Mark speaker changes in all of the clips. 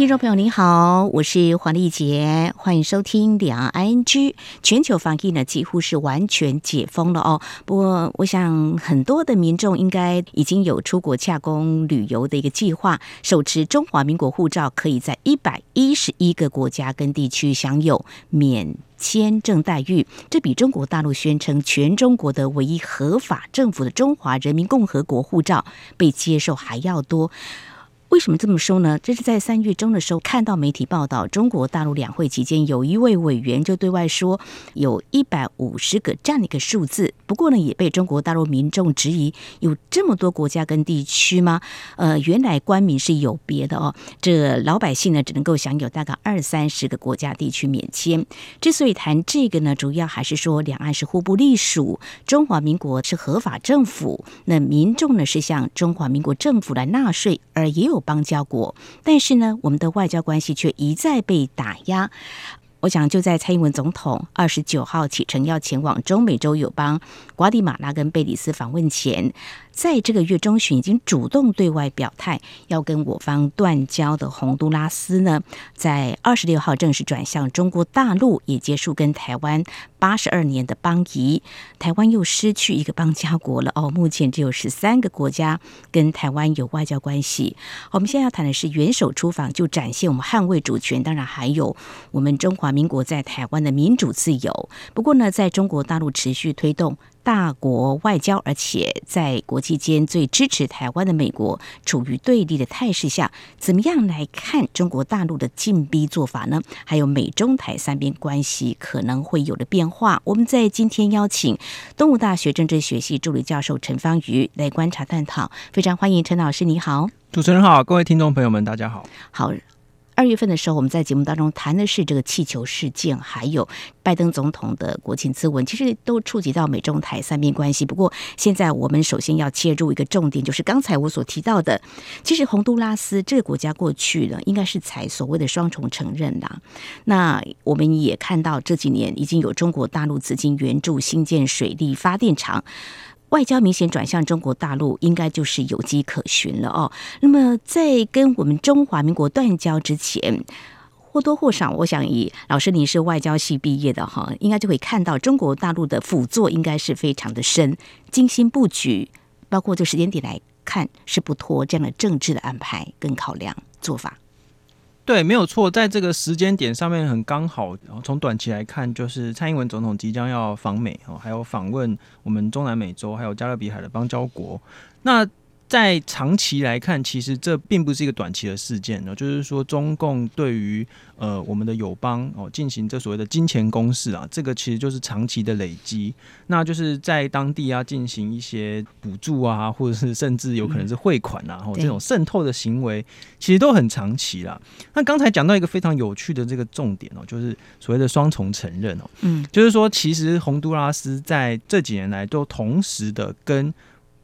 Speaker 1: 听众朋友您好，我是黄丽杰，欢迎收听两岸 ING。全球防疫呢几乎是完全解封了哦，不过我想很多的民众应该已经有出国洽公旅游的一个计划，手持中华民国护照可以在一百一十一个国家跟地区享有免签证待遇，这比中国大陆宣称全中国的唯一合法政府的中华人民共和国护照被接受还要多。为什么这么说呢？这是在三月中的时候看到媒体报道，中国大陆两会期间，有一位委员就对外说，有一百五十个这样的一个数字。不过呢，也被中国大陆民众质疑，有这么多国家跟地区吗？呃，原来官民是有别的哦。这老百姓呢，只能够享有大概二三十个国家地区免签。之所以谈这个呢，主要还是说两岸是互不隶属，中华民国是合法政府，那民众呢是向中华民国政府来纳税，而也有。邦交国，但是呢，我们的外交关系却一再被打压。我想，就在蔡英文总统二十九号启程要前往中美洲友邦瓜地马拉跟贝里斯访问前。在这个月中旬，已经主动对外表态要跟我方断交的洪都拉斯呢，在二十六号正式转向中国大陆，也结束跟台湾八十二年的邦谊。台湾又失去一个邦交国了哦。目前只有十三个国家跟台湾有外交关系。我们现在要谈的是元首出访，就展现我们捍卫主权，当然还有我们中华民国在台湾的民主自由。不过呢，在中国大陆持续推动。大国外交，而且在国际间最支持台湾的美国处于对立的态势下，怎么样来看中国大陆的进逼做法呢？还有美中台三边关系可能会有的变化。我们在今天邀请东吴大学政治学系助理教授陈方瑜来观察探讨，非常欢迎陈老师，你好。
Speaker 2: 主持人好，各位听众朋友们，大家好。
Speaker 1: 好。二月份的时候，我们在节目当中谈的是这个气球事件，还有拜登总统的国情咨文，其实都触及到美中台三边关系。不过，现在我们首先要切入一个重点，就是刚才我所提到的，其实洪都拉斯这个国家过去呢，应该是采所谓的双重承认啦。那我们也看到这几年已经有中国大陆资金援助新建水利发电厂。外交明显转向中国大陆，应该就是有迹可循了哦。那么，在跟我们中华民国断交之前，或多或少，我想以老师您是外交系毕业的哈，应该就会看到中国大陆的辅佐应该是非常的深，精心布局，包括这时间点来看是不拖这样的政治的安排跟考量做法。
Speaker 2: 对，没有错，在这个时间点上面很刚好。从短期来看，就是蔡英文总统即将要访美哦，还有访问我们中南美洲还有加勒比海的邦交国。那在长期来看，其实这并不是一个短期的事件呢。就是说，中共对于呃我们的友邦哦进行这所谓的金钱攻势啊，这个其实就是长期的累积。那就是在当地啊进行一些补助啊，或者是甚至有可能是汇款啊，或这种渗透的行为，其实都很长期啦。那刚才讲到一个非常有趣的这个重点哦，就是所谓的双重承认哦，嗯，就是说其实洪都拉斯在这几年来都同时的跟。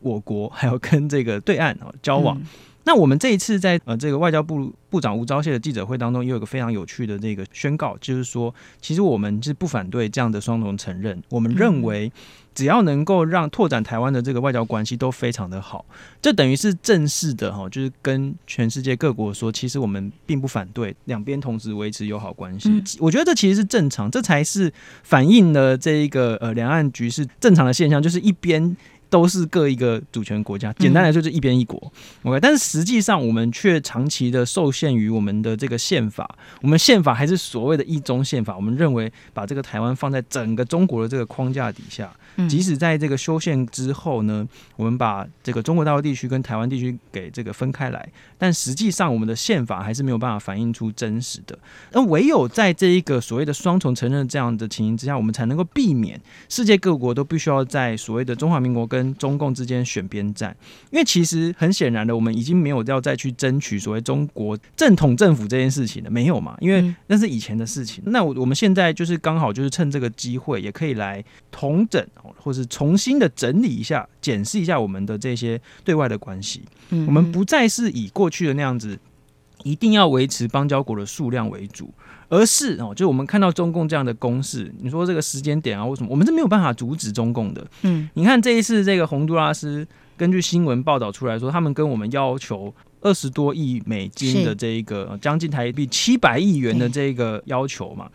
Speaker 2: 我国还要跟这个对岸啊交往，嗯、那我们这一次在呃这个外交部部长吴钊燮的记者会当中，也有一个非常有趣的这个宣告，就是说，其实我们是不反对这样的双重承认，我们认为只要能够让拓展台湾的这个外交关系都非常的好，这等于是正式的哈，就是跟全世界各国说，其实我们并不反对两边同时维持友好关系。嗯、我觉得这其实是正常，这才是反映了这一个呃两岸局势正常的现象，就是一边。都是各一个主权国家，简单来说就是一边一国。嗯、OK，但是实际上我们却长期的受限于我们的这个宪法，我们宪法还是所谓的一中宪法。我们认为把这个台湾放在整个中国的这个框架底下，即使在这个修宪之后呢，我们把这个中国大陆地区跟台湾地区给这个分开来，但实际上我们的宪法还是没有办法反映出真实的。那唯有在这一个所谓的双重承认这样的情形之下，我们才能够避免世界各国都必须要在所谓的中华民国跟跟中共之间选边站，因为其实很显然的，我们已经没有要再去争取所谓中国正统政府这件事情了，没有嘛？因为那是以前的事情。那我我们现在就是刚好就是趁这个机会，也可以来统整，或是重新的整理一下、检视一下我们的这些对外的关系。我们不再是以过去的那样子。一定要维持邦交国的数量为主，而是哦，就我们看到中共这样的攻势，你说这个时间点啊，为什么我们是没有办法阻止中共的？嗯，你看这一次这个洪都拉斯，根据新闻报道出来说，他们跟我们要求二十多亿美金的这一个将近台币七百亿元的这个要求嘛，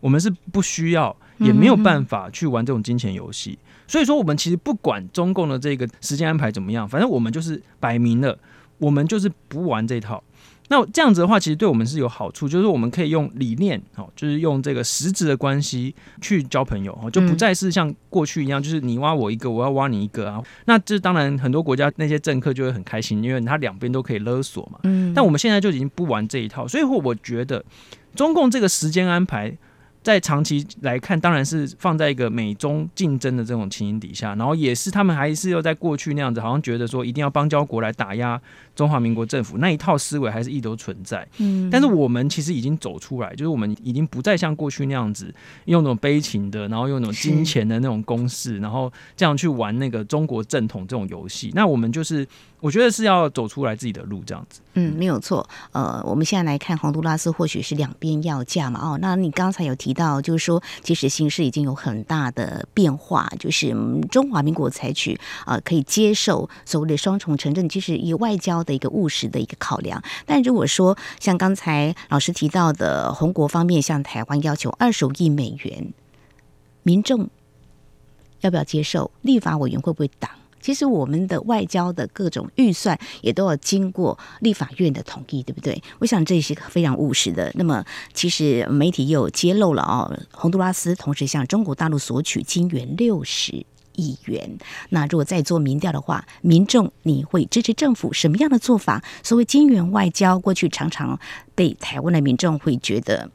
Speaker 2: 我们是不需要，也没有办法去玩这种金钱游戏。所以说，我们其实不管中共的这个时间安排怎么样，反正我们就是摆明了，我们就是不玩这套。那这样子的话，其实对我们是有好处，就是我们可以用理念，哦，就是用这个实质的关系去交朋友，哦，就不再是像过去一样，就是你挖我一个，我要挖你一个啊。那这当然很多国家那些政客就会很开心，因为他两边都可以勒索嘛。嗯。但我们现在就已经不玩这一套，所以我觉得中共这个时间安排。在长期来看，当然是放在一个美中竞争的这种情形底下，然后也是他们还是要在过去那样子，好像觉得说一定要邦交国来打压中华民国政府那一套思维还是一直都存在。嗯，但是我们其实已经走出来，就是我们已经不再像过去那样子用那种悲情的，然后用那种金钱的那种公式，然后这样去玩那个中国正统这种游戏。那我们就是。我觉得是要走出来自己的路，这样子。
Speaker 1: 嗯，没有错。呃，我们现在来看洪都拉斯，或许是两边要价嘛。哦，那你刚才有提到，就是说，其实形势已经有很大的变化，就是中华民国采取呃可以接受所谓的双重城镇，其实以外交的一个务实的一个考量。但如果说像刚才老师提到的，洪国方面向台湾要求二十五亿美元，民众要不要接受？立法委员会不会挡？其实我们的外交的各种预算也都要经过立法院的同意，对不对？我想这是非常务实的。那么，其实媒体又揭露了哦，洪都拉斯同时向中国大陆索取金援六十亿元。那如果再做民调的话，民众你会支持政府什么样的做法？所谓金援外交，过去常常被台湾的民众会觉得。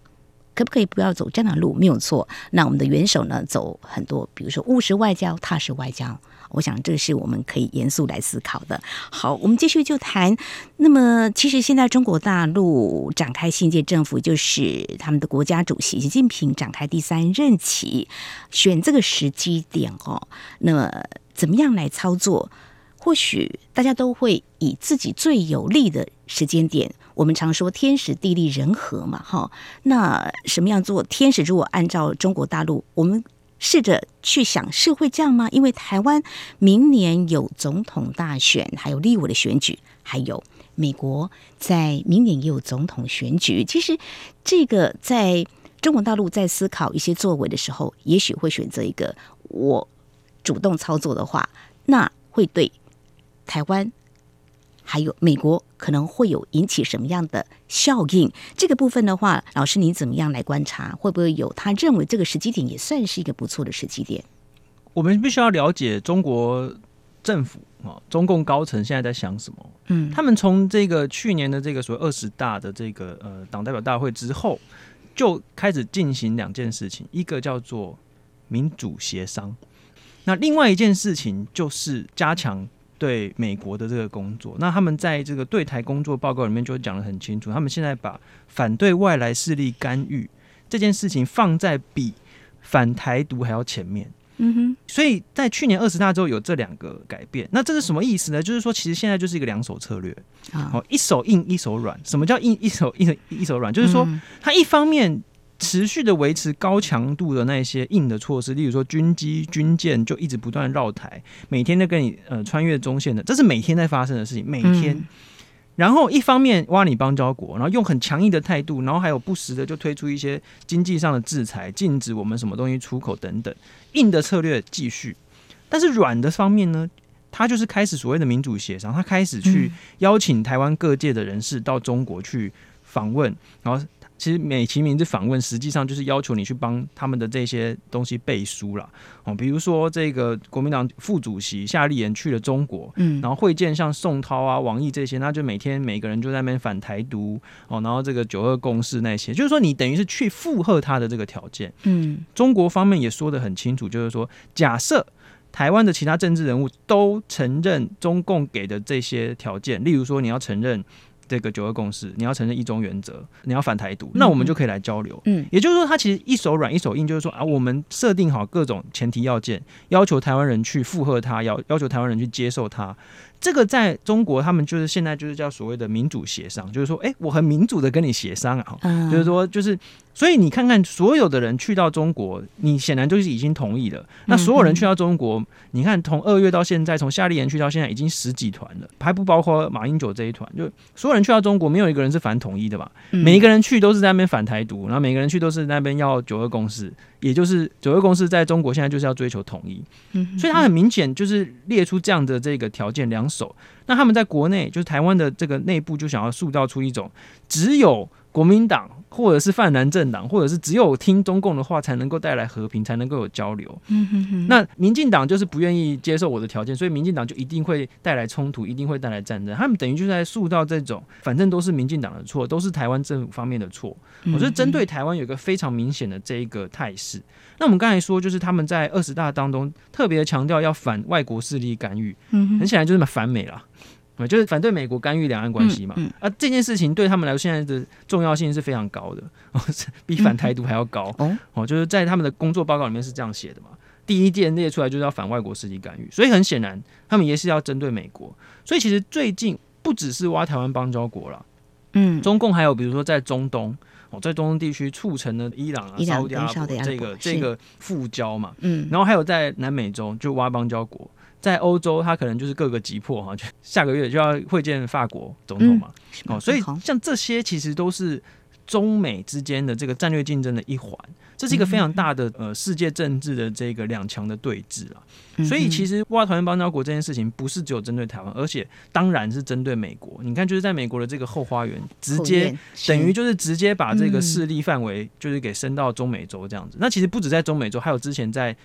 Speaker 1: 可不可以不要走这样的路？没有错。那我们的元首呢，走很多，比如说务实外交、踏实外交。我想这是我们可以严肃来思考的。好，我们继续就谈。那么，其实现在中国大陆展开新届政府，就是他们的国家主席习近平展开第三任期，选这个时机点哦。那么，怎么样来操作？或许大家都会以自己最有利的时间点。我们常说天时地利人和嘛，哈。那什么样做？天时如果按照中国大陆，我们试着去想，是会这样吗？因为台湾明年有总统大选，还有立委的选举，还有美国在明年也有总统选举。其实这个在中国大陆在思考一些作为的时候，也许会选择一个我主动操作的话，那会对台湾。还有美国可能会有引起什么样的效应？这个部分的话，老师你怎么样来观察？会不会有他认为这个时机点也算是一个不错的时机点？
Speaker 2: 我们必须要了解中国政府啊，中共高层现在在想什么？嗯，他们从这个去年的这个所谓二十大的这个呃党代表大会之后，就开始进行两件事情，一个叫做民主协商，那另外一件事情就是加强。对美国的这个工作，那他们在这个对台工作报告里面就讲得很清楚，他们现在把反对外来势力干预这件事情放在比反台独还要前面。嗯哼，所以在去年二十大之后有这两个改变，那这是什么意思呢？就是说，其实现在就是一个两手策略，好，一手硬一手软。什么叫硬一手硬一手软？就是说，他一方面。持续的维持高强度的那些硬的措施，例如说军机、军舰就一直不断绕台，每天都跟你呃穿越中线的，这是每天在发生的事情，每天。嗯、然后一方面挖你邦交国，然后用很强硬的态度，然后还有不时的就推出一些经济上的制裁，禁止我们什么东西出口等等，硬的策略继续。但是软的方面呢，他就是开始所谓的民主协商，他开始去邀请台湾各界的人士到中国去访问，然后。其实美其名之访问，实际上就是要求你去帮他们的这些东西背书了哦。比如说，这个国民党副主席夏立言去了中国，嗯，然后会见像宋涛啊、王毅这些，那就每天每个人就在那边反台独哦，然后这个九二共识那些，就是说你等于是去附和他的这个条件，嗯，中国方面也说得很清楚，就是说假设台湾的其他政治人物都承认中共给的这些条件，例如说你要承认。这个九二共识，你要承认一中原则，你要反台独，那我们就可以来交流。
Speaker 1: 嗯，
Speaker 2: 也就是说，他其实一手软一手硬，就是说啊，我们设定好各种前提要件，要求台湾人去附和他，要要求台湾人去接受他。这个在中国，他们就是现在就是叫所谓的民主协商，就是说，哎，我很民主的跟你协商啊，
Speaker 1: 嗯、
Speaker 2: 就是说，就是，所以你看看所有的人去到中国，你显然就是已经同意了。那所有人去到中国，你看从二月到现在，从夏立言去到现在，已经十几团了，还不包括马英九这一团，就所有人去到中国，没有一个人是反统一的吧？每一个人去都是在那边反台独，然后每个人去都是那边要九二共识，也就是九二共识在中国现在就是要追求统一，所以他很明显就是列出这样的这个条件两手。那他们在国内，就是台湾的这个内部，就想要塑造出一种只有国民党或者是泛蓝政党，或者是只有听中共的话，才能够带来和平，才能够有交流。
Speaker 1: 嗯哼哼。
Speaker 2: 那民进党就是不愿意接受我的条件，所以民进党就一定会带来冲突，一定会带来战争。他们等于就是在塑造这种，反正都是民进党的错，都是台湾政府方面的错。我觉得针对台湾有一个非常明显的这一个态势。那我们刚才说，就是他们在二十大当中特别强调要反外国势力干预，很显然就是反美了。就是反对美国干预两岸关系嘛，啊，这件事情对他们来说现在的重要性是非常高的，哦、比反台独还要高。哦，哦，就是在他们的工作报告里面是这样写的嘛，第一件列出来就是要反外国势力干预，所以很显然他们也是要针对美国。所以其实最近不只是挖台湾邦交国了，嗯，中共还有比如说在中东，哦，在中东地区促成了伊朗啊、沙乌地阿拉伯这个这个复交嘛，嗯，然后还有在南美洲就挖邦交国。在欧洲，他可能就是各个急迫哈，就 下个月就要会见法国总统嘛，哦、嗯，所以像这些其实都是中美之间的这个战略竞争的一环，这是一个非常大的呃世界政治的这个两强的对峙啊。所以其实挖台湾邦交国这件事情不是只有针对台湾，而且当然是针对美国。你看，就是在美国的这个后花园，直接等于就是直接把这个势力范围就是给伸到中美洲这样子。那其实不止在中美洲，还有之前在。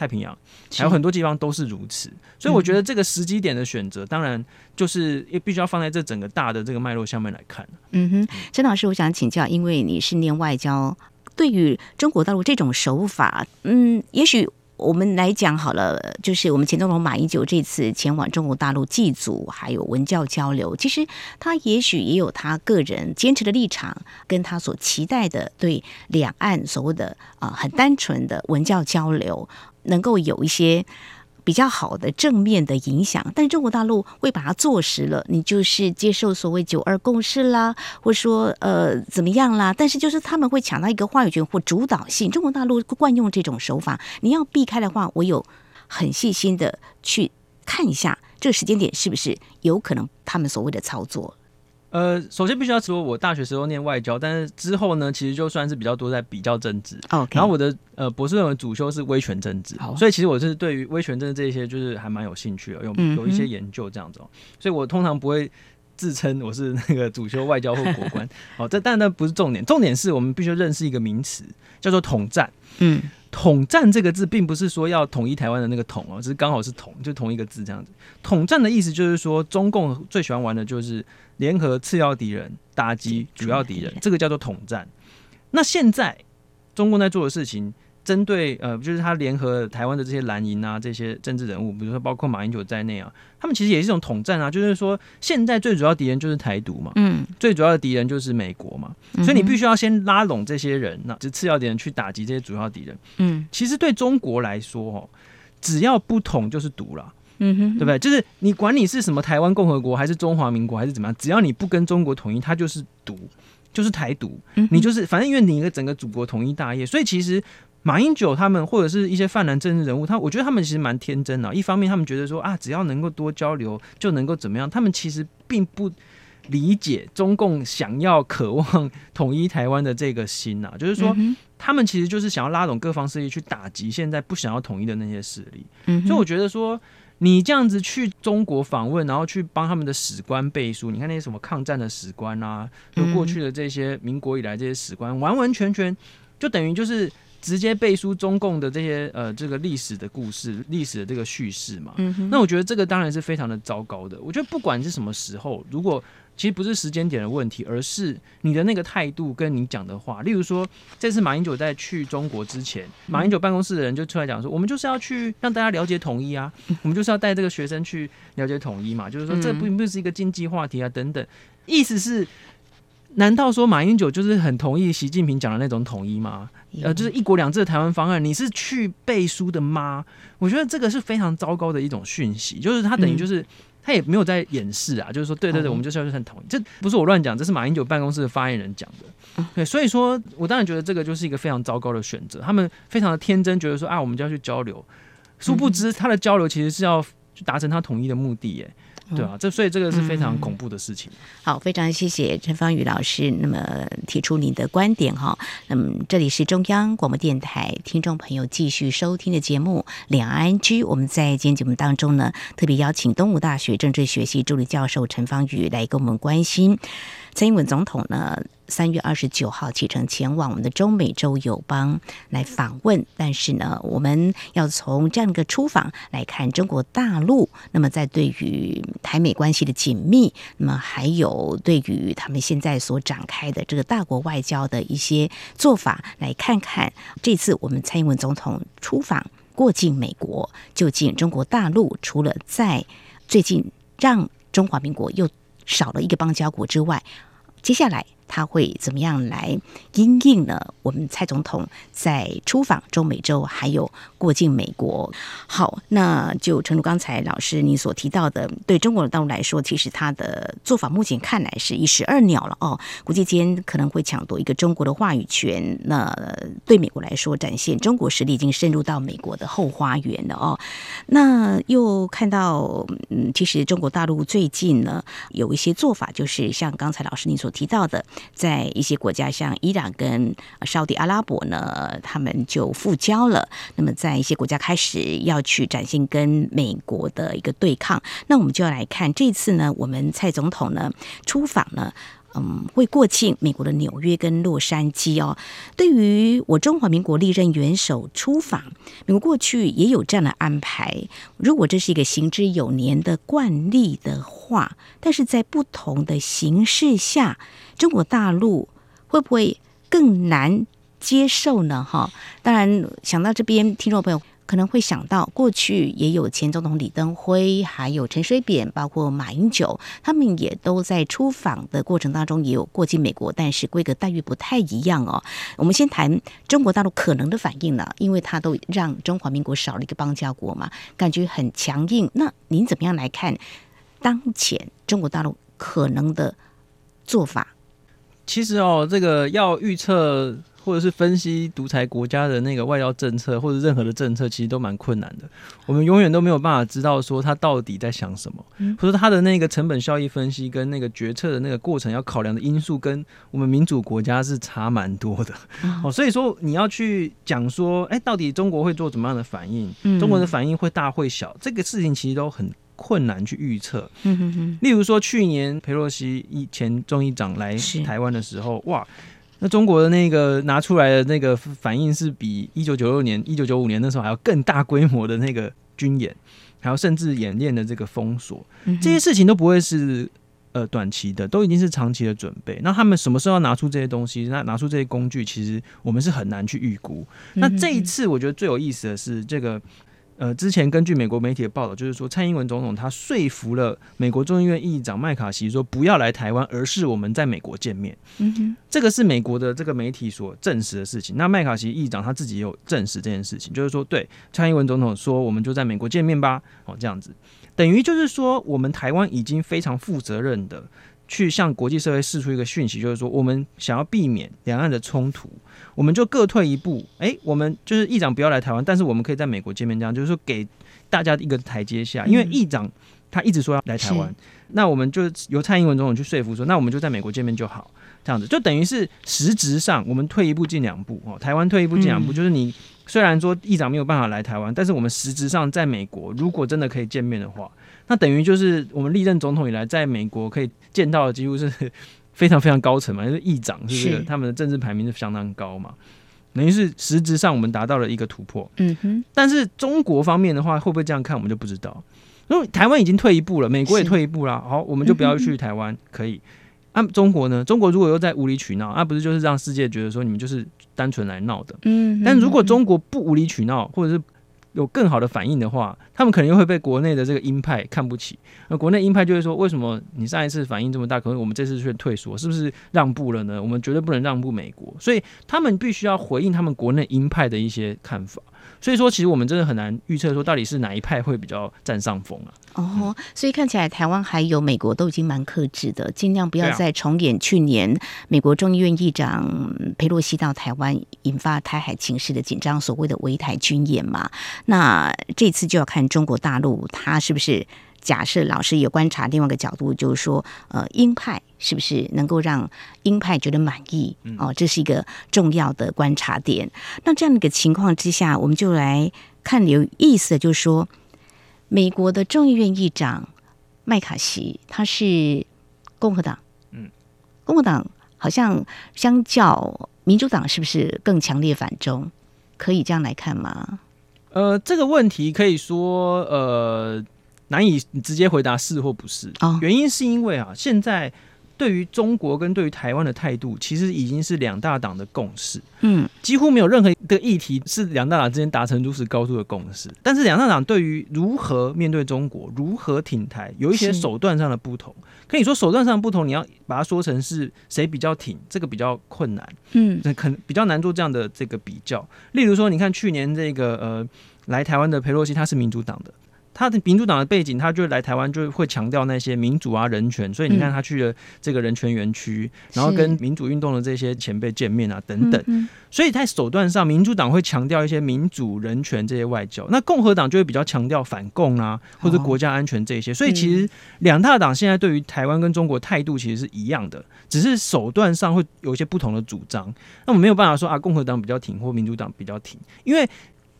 Speaker 2: 太平洋还有很多地方都是如此，所以我觉得这个时机点的选择，当然就是也必须要放在这整个大的这个脉络下面来看。
Speaker 1: 嗯哼，陈老师，我想请教，因为你是念外交，对于中国大陆这种手法，嗯，也许。我们来讲好了，就是我们前总统马英九这次前往中国大陆祭祖，还有文教交流，其实他也许也有他个人坚持的立场，跟他所期待的对两岸所谓的啊、呃、很单纯的文教交流，能够有一些。比较好的正面的影响，但中国大陆会把它坐实了，你就是接受所谓九二共识啦，或说呃怎么样啦，但是就是他们会抢到一个话语权或主导性。中国大陆惯用这种手法，你要避开的话，我有很细心的去看一下这个时间点是不是有可能他们所谓的操作。
Speaker 2: 呃，首先必须要说，我大学时候念外交，但是之后呢，其实就算是比较多在比较政治。然后我的呃博士论文主修是威权政治，所以其实我是对于威权政治这些就是还蛮有兴趣的，有有一些研究这样子。所以我通常不会自称我是那个主修外交或国关。哦，这但那不是重点，重点是我们必须认识一个名词，叫做统战。嗯。统战这个字，并不是说要统一台湾的那个统哦，只是刚好是统，就同一个字这样子。统战的意思就是说，中共最喜欢玩的就是联合次要敌人打击主要敌人，这个叫做统战。那现在中共在做的事情。针对呃，就是他联合台湾的这些蓝营啊，这些政治人物，比如说包括马英九在内啊，他们其实也是一种统战啊。就是说，现在最主要敌人就是台独嘛，嗯，最主要的敌人就是美国嘛，所以你必须要先拉拢这些人，那就次要敌人去打击这些主要敌人。嗯，其实对中国来说，哦，只要不统就是独了，嗯哼，对不对？就是你管你是什么台湾共和国还是中华民国还是怎么样，只要你不跟中国统一，它就是独，就是台独，你就是反正因为你一个整个祖国统一大业，所以其实。马英九他们或者是一些泛蓝政治人物，他我觉得他们其实蛮天真的。一方面，他们觉得说啊，只要能够多交流，就能够怎么样。他们其实并不理解中共想要、渴望统一台湾的这个心呐。就是说，他们其实就是想要拉拢各方势力去打击现在不想要统一的那些势力。所以我觉得说，你这样子去中国访问，然后去帮他们的史官背书，你看那些什么抗战的史官啊，就过去的这些民国以来这些史官，完完全全就等于就是。直接背书中共的这些呃这个历史的故事、历史的这个叙事嘛。那我觉得这个当然是非常的糟糕的。我觉得不管是什么时候，如果其实不是时间点的问题，而是你的那个态度跟你讲的话。例如说，这次马英九在去中国之前，马英九办公室的人就出来讲说，我们就是要去让大家了解统一啊，我们就是要带这个学生去了解统一嘛，就是说这并不是一个经济话题啊等等。意思是，难道说马英九就是很同意习近平讲的那种统一吗？呃，就是一国两制的台湾方案，你是去背书的吗？我觉得这个是非常糟糕的一种讯息，就是他等于就是。他也没有在掩饰啊，就是说，对对对，我们就是要去很统一，这不是我乱讲，这是马英九办公室的发言人讲的。对，所以说我当然觉得这个就是一个非常糟糕的选择。他们非常的天真，觉得说啊，我们就要去交流，殊不知他的交流其实是要去达成他统一的目的耶。对啊，这所以这个是非常恐怖的事情。
Speaker 1: 好，非常谢谢陈芳语老师，那么提出您的观点哈。那么这里是中央广播电台听众朋友继续收听的节目《两岸居》，我们在今天节目当中呢，特别邀请东吴大学政治学系助理教授陈芳语来跟我们关心。蔡英文总统呢，三月二十九号启程前往我们的中美洲友邦来访问，但是呢，我们要从这样一个出访来看中国大陆，那么在对于台美关系的紧密，那么还有对于他们现在所展开的这个大国外交的一些做法，来看看这次我们蔡英文总统出访过境美国，究竟中国大陆除了在最近让中华民国又少了一个邦交国之外，接下来他会怎么样来因应呢？我们蔡总统在出访中美洲，还有过境美国。好，那就诚如刚才老师你所提到的，对中国的大陆来说，其实他的做法目前看来是一石二鸟了哦。国际间可能会抢夺一个中国的话语权，那对美国来说，展现中国实力已经深入到美国的后花园了哦。那又看到，嗯，其实中国大陆最近呢有一些做法，就是像刚才老师你所提到的。在一些国家，像伊朗跟沙特阿拉伯呢，他们就复交了。那么，在一些国家开始要去展现跟美国的一个对抗。那我们就要来看这次呢，我们蔡总统呢出访呢。嗯，会过境美国的纽约跟洛杉矶哦。对于我中华民国历任元首出访，美国过去也有这样的安排。如果这是一个行之有年的惯例的话，但是在不同的形势下，中国大陆会不会更难接受呢？哈，当然想到这边，听众朋友。可能会想到，过去也有前总统李登辉，还有陈水扁，包括马英九，他们也都在出访的过程当中也有过境美国，但是规格待遇不太一样哦。我们先谈中国大陆可能的反应呢，因为他都让中华民国少了一个邦交国嘛，感觉很强硬。那您怎么样来看当前中国大陆可能的做法？
Speaker 2: 其实哦，这个要预测。或者是分析独裁国家的那个外交政策，或者任何的政策，其实都蛮困难的。我们永远都没有办法知道说他到底在想什么，或者他的那个成本效益分析跟那个决策的那个过程要考量的因素，跟我们民主国家是差蛮多的。哦，所以说你要去讲说，哎，到底中国会做怎么样的反应？中国的反应会大会小？这个事情其实都很困难去预测。例如说，去年佩洛西一前众议长来台湾的时候，哇。那中国的那个拿出来的那个反应是比一九九六年、一九九五年那时候还要更大规模的那个军演，还有甚至演练的这个封锁，这些事情都不会是呃短期的，都已经是长期的准备。那他们什么时候要拿出这些东西？那拿出这些工具，其实我们是很难去预估。那这一次我觉得最有意思的是这个。呃，之前根据美国媒体的报道，就是说蔡英文总统他说服了美国众议院议长麦卡锡说不要来台湾，而是我们在美国见面。嗯哼，这个是美国的这个媒体所证实的事情。那麦卡锡议长他自己也有证实这件事情，就是说对蔡英文总统说，我们就在美国见面吧。哦，这样子，等于就是说我们台湾已经非常负责任的。去向国际社会释出一个讯息，就是说，我们想要避免两岸的冲突，我们就各退一步。诶，我们就是议长不要来台湾，但是我们可以在美国见面，这样就是说给大家一个台阶下。因为议长他一直说要来台湾，那我们就由蔡英文总统去说服说，那我们就在美国见面就好，这样子就等于是实质上我们退一步进两步哦。台湾退一步进两步，就是你虽然说议长没有办法来台湾，但是我们实质上在美国，如果真的可以见面的话。那等于就是我们历任总统以来，在美国可以见到的几乎是 非常非常高层嘛，就是议长，是不是？他们的政治排名是相当高嘛。等于是实质上我们达到了一个突破。
Speaker 1: 嗯哼，
Speaker 2: 但是中国方面的话，会不会这样看，我们就不知道。因为台湾已经退一步了，美国也退一步了，好，我们就不要去台湾，可以。那、啊、中国呢？中国如果又在无理取闹，那、啊、不是就是让世界觉得说你们就是单纯来闹的？嗯。但如果中国不无理取闹，或者是有更好的反应的话，他们可能又会被国内的这个鹰派看不起。那国内鹰派就会说：为什么你上一次反应这么大，可是我们这次却退缩？是不是让步了呢？我们绝对不能让步美国，所以他们必须要回应他们国内鹰派的一些看法。所以说，其实我们真的很难预测说到底是哪一派会比较占上风啊。
Speaker 1: 哦，所以看起来台湾还有美国都已经蛮克制的，尽量不要再重演去年美国众议院议长佩洛西到台湾引发台海情势的紧张，所谓的围台军演嘛。那这次就要看中国大陆他是不是。假设老师有观察另外一个角度，就是说，呃，鹰派是不是能够让鹰派觉得满意？哦，这是一个重要的观察点。那这样的一个情况之下，我们就来看有意思的，就是说，美国的众议院议长麦卡锡他是共和党，嗯，共和党好像相较民主党是不是更强烈反中？可以这样来看吗？
Speaker 2: 呃，这个问题可以说，呃。难以直接回答是或不是，原因是因为啊，现在对于中国跟对于台湾的态度，其实已经是两大党的共识。嗯，几乎没有任何一个议题是两大党之间达成如此高度的共识。但是两大党对于如何面对中国、如何挺台，有一些手段上的不同。可以说手段上的不同，你要把它说成是谁比较挺，这个比较困难。嗯，可能比较难做这样的这个比较。例如说，你看去年这个呃来台湾的裴洛西，他是民主党的。他的民主党的背景，他就来台湾就会强调那些民主啊、人权，所以你看他去了这个人权园区，然后跟民主运动的这些前辈见面啊等等。所以在手段上，民主党会强调一些民主、人权这些外交，那共和党就会比较强调反共啊，或者国家安全这些。所以其实两大党现在对于台湾跟中国态度其实是一样的，只是手段上会有一些不同的主张。那我们没有办法说啊，共和党比较挺或民主党比较挺，因为。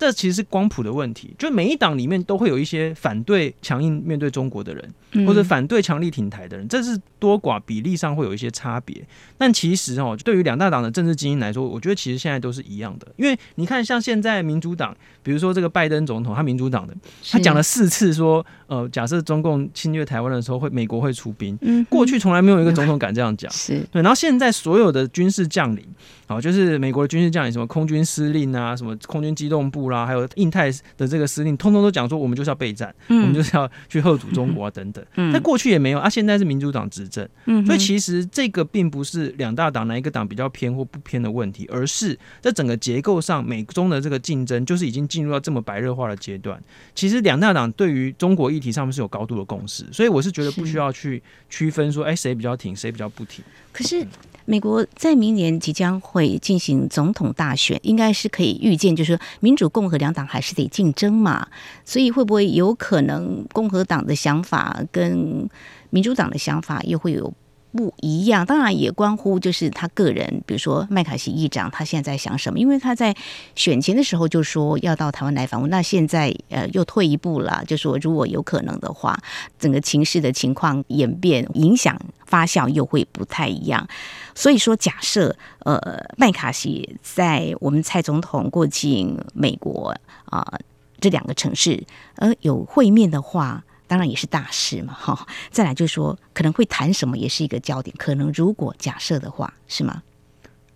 Speaker 2: 这其实是光谱的问题，就每一党里面都会有一些反对强硬面对中国的人，或者反对强力挺台的人，这是多寡比例上会有一些差别。但其实哦，对于两大党的政治精英来说，我觉得其实现在都是一样的。因为你看，像现在民主党，比如说这个拜登总统，他民主党的，他讲了四次说，呃，假设中共侵略台湾的时候，会美国会出兵。嗯过去从来没有一个总统敢这样讲。是对，然后现在所有的军事将领，哦，就是美国的军事将领，什么空军司令啊，什么空军机动部。啦，还有印太的这个司令，通通都讲说，我们就是要备战，嗯、我们就是要去吓阻中国啊，等等。在、嗯、过去也没有啊，现在是民主党执政，嗯、所以其实这个并不是两大党哪一个党比较偏或不偏的问题，而是在整个结构上，美中的这个竞争就是已经进入到这么白热化的阶段。其实两大党对于中国议题上面是有高度的共识，所以我是觉得不需要去区分说，哎，谁比较挺，谁比较不挺。
Speaker 1: 可是。美国在明年即将会进行总统大选，应该是可以预见，就是说民主、共共和两党还是得竞争嘛，所以会不会有可能共和党的想法跟民主党的想法又会有？不一样，当然也关乎就是他个人，比如说麦卡锡议长他现在在想什么？因为他在选前的时候就说要到台湾来访问，那现在呃又退一步了，就说如果有可能的话，整个情势的情况演变、影响发酵又会不太一样。所以说，假设呃麦卡锡在我们蔡总统过境美国啊、这两个城市呃有会面的话。当然也是大事嘛，哈。再来就是说，可能会谈什么也是一个焦点。可能如果假设的话，是吗？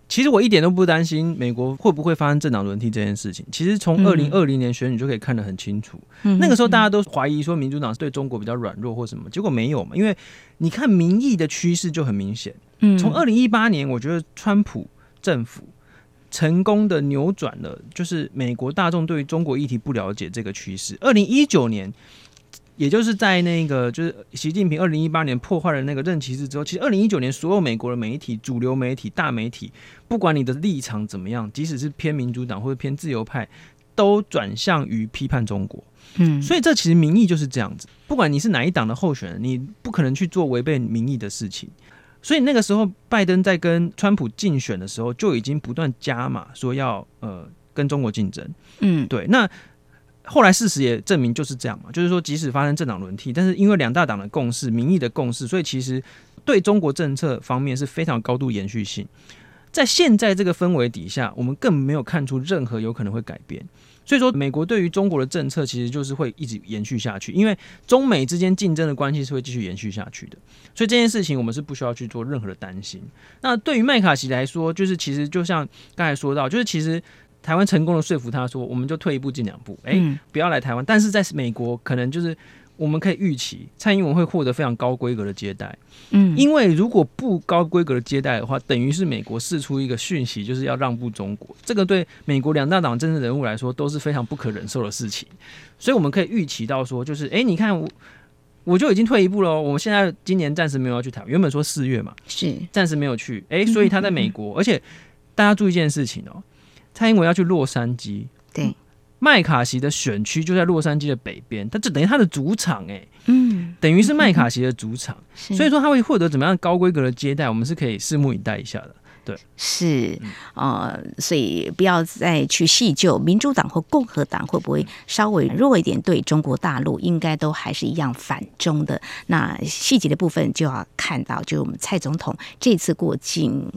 Speaker 2: 其实我一点都不担心美国会不会发生政党轮替这件事情。其实从二零二零年选举就可以看得很清楚，嗯、那个时候大家都怀疑说民主党是对中国比较软弱或什么，结果没有嘛。因为你看民意的趋势就很明显。嗯，从二零一八年，我觉得川普政府成功的扭转了，就是美国大众对于中国议题不了解这个趋势。二零一九年。也就是在那个，就是习近平二零一八年破坏了那个任期制之后，其实二零一九年所有美国的媒体、主流媒体、大媒体，不管你的立场怎么样，即使是偏民主党或者偏自由派，都转向于批判中国。嗯，所以这其实民意就是这样子，不管你是哪一党的候选人，你不可能去做违背民意的事情。所以那个时候，拜登在跟川普竞选的时候，就已经不断加码说要呃跟中国竞争。嗯，对，那。后来事实也证明就是这样嘛，就是说即使发生政党轮替，但是因为两大党的共识、民意的共识，所以其实对中国政策方面是非常高度延续性。在现在这个氛围底下，我们更没有看出任何有可能会改变。所以说，美国对于中国的政策其实就是会一直延续下去，因为中美之间竞争的关系是会继续延续下去的。所以这件事情我们是不需要去做任何的担心。那对于麦卡锡来说，就是其实就像刚才说到，就是其实台湾成功的说服他说，我们就退一步进两步，诶，不要来台湾。但是在美国，可能就是。我们可以预期蔡英文会获得非常高规格的接待，嗯，因为如果不高规格的接待的话，等于是美国释出一个讯息，就是要让步中国，这个对美国两大党政治人物来说都是非常不可忍受的事情，所以我们可以预期到说，就是哎，你看我我就已经退一步了，我们现在今年暂时没有要去台湾，原本说四月嘛，是。暂时没有去，哎，所以他在美国，而且大家注意一件事情哦，蔡英文要去洛杉矶，对。麦卡锡的选区就在洛杉矶的北边，他这等于他的主场哎、欸，嗯，等于是麦卡锡的主场，嗯、所以说他会获得怎么样高规格的接待，我们是可以拭目以待一下的。对，
Speaker 1: 是呃，所以不要再去细究民主党或共和党会不会稍微弱一点，对中国大陆应该都还是一样反中的。那细节的部分就要看到，就是我们蔡总统这次过境。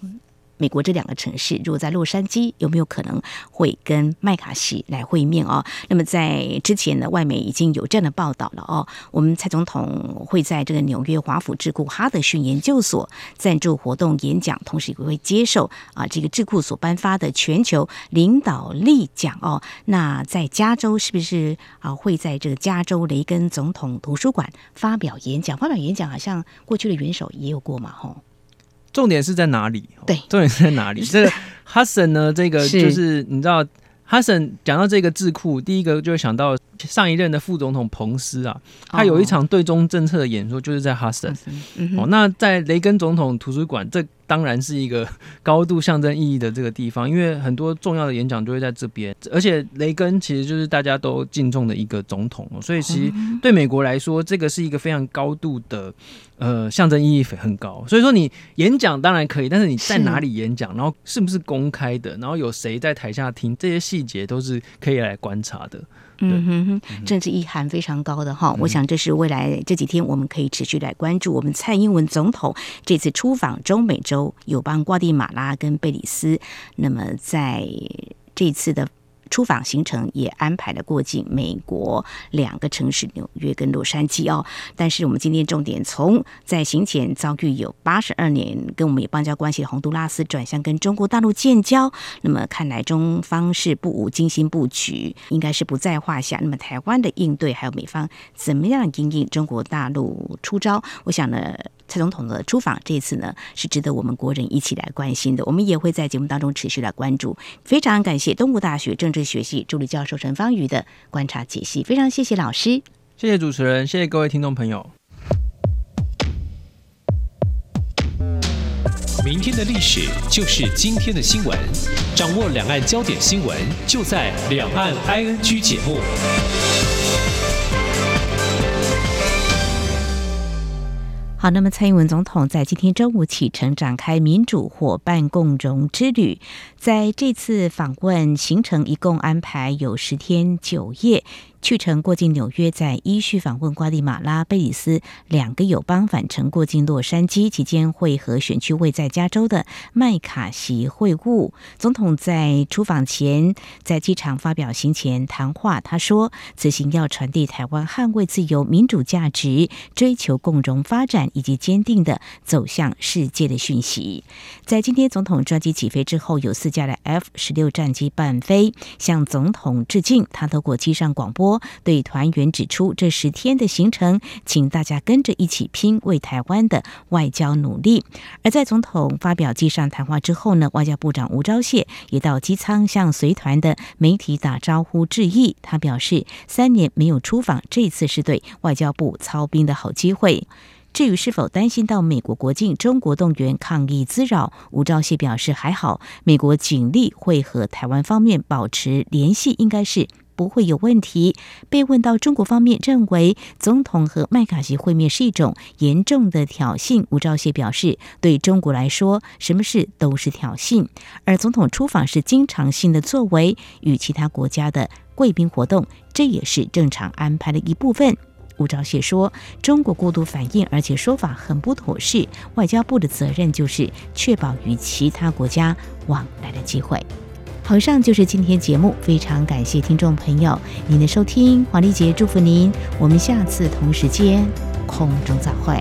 Speaker 1: 美国这两个城市，如果在洛杉矶，有没有可能会跟麦卡锡来会面哦？那么在之前呢，外媒已经有这样的报道了哦。我们蔡总统会在这个纽约华府智库哈德逊研究所赞助活动演讲，同时也会接受啊这个智库所颁发的全球领导力奖哦。那在加州是不是啊会在这个加州雷根总统图书馆发表演讲？发表演讲好像过去的元首也有过嘛，吼。
Speaker 2: 重点是在哪里？
Speaker 1: 对，
Speaker 2: 重点是在哪里？这个哈森呢？这个就是你知道，哈森讲到这个智库，第一个就会想到上一任的副总统彭斯啊，他有一场对中政策的演说，就是在哈森。哦，那在雷根总统图书馆这。当然是一个 高度象征意义的这个地方，因为很多重要的演讲都会在这边，而且雷根其实就是大家都敬重的一个总统，所以其实对美国来说，这个是一个非常高度的呃象征意义很高。所以说你演讲当然可以，但是你在哪里演讲，然后是不是公开的，然后有谁在台下听，这些细节都是可以来观察的。
Speaker 1: 嗯哼哼，政治意涵非常高的哈，我想这是未来这几天我们可以持续来关注。我们蔡英文总统这次出访中美洲友邦瓜地马拉跟贝里斯，那么在这次的。出访行程也安排了过境美国两个城市纽约跟洛杉矶哦，但是我们今天重点从在行前遭遇有八十二年跟我们有邦交关系的洪都拉斯转向跟中国大陆建交，那么看来中方是不无精心布局，应该是不在话下。那么台湾的应对还有美方怎么样应应中国大陆出招？我想呢。蔡总统的出访这次呢，是值得我们国人一起来关心的。我们也会在节目当中持续来关注。非常感谢东吴大学政治学系助理教授陈芳瑜的观察解析，非常谢谢老师，
Speaker 2: 谢谢主持人，谢谢各位听众朋友。
Speaker 3: 明天的历史就是今天的新闻，掌握两岸焦点新闻，就在《两岸 ING》节目。
Speaker 1: 好，那么蔡英文总统在今天中午启程展开民主伙伴共荣之旅，在这次访问行程一共安排有十天九夜。去程过境纽约，在依序访问瓜地马拉、贝里斯两个友邦，返程过境洛杉矶，期间会和选区位在加州的麦卡锡会晤。总统在出访前在机场发表行前谈话，他说：“此行要传递台湾捍卫自由民主价值、追求共荣发展以及坚定的走向世界的讯息。”在今天总统专机起飞之后，有四架的 F 十六战机伴飞，向总统致敬。他透过机上广播。对团员指出，这十天的行程，请大家跟着一起拼，为台湾的外交努力。而在总统发表机上谈话之后呢，外交部长吴钊燮也到机舱向随团的媒体打招呼致意。他表示，三年没有出访，这次是对外交部操兵的好机会。至于是否担心到美国国境中国动员抗议滋扰，吴钊燮表示还好，美国警力会和台湾方面保持联系，应该是。不会有问题。被问到中国方面认为总统和麦卡锡会面是一种严重的挑衅，吴钊燮表示，对中国来说，什么事都是挑衅。而总统出访是经常性的作为，与其他国家的贵宾活动，这也是正常安排的一部分。吴钊燮说，中国过度反应，而且说法很不妥适，外交部的责任就是确保与其他国家往来的机会。好，上就是今天节目，非常感谢听众朋友您的收听，黄丽杰祝福您，我们下次同时间空中再会。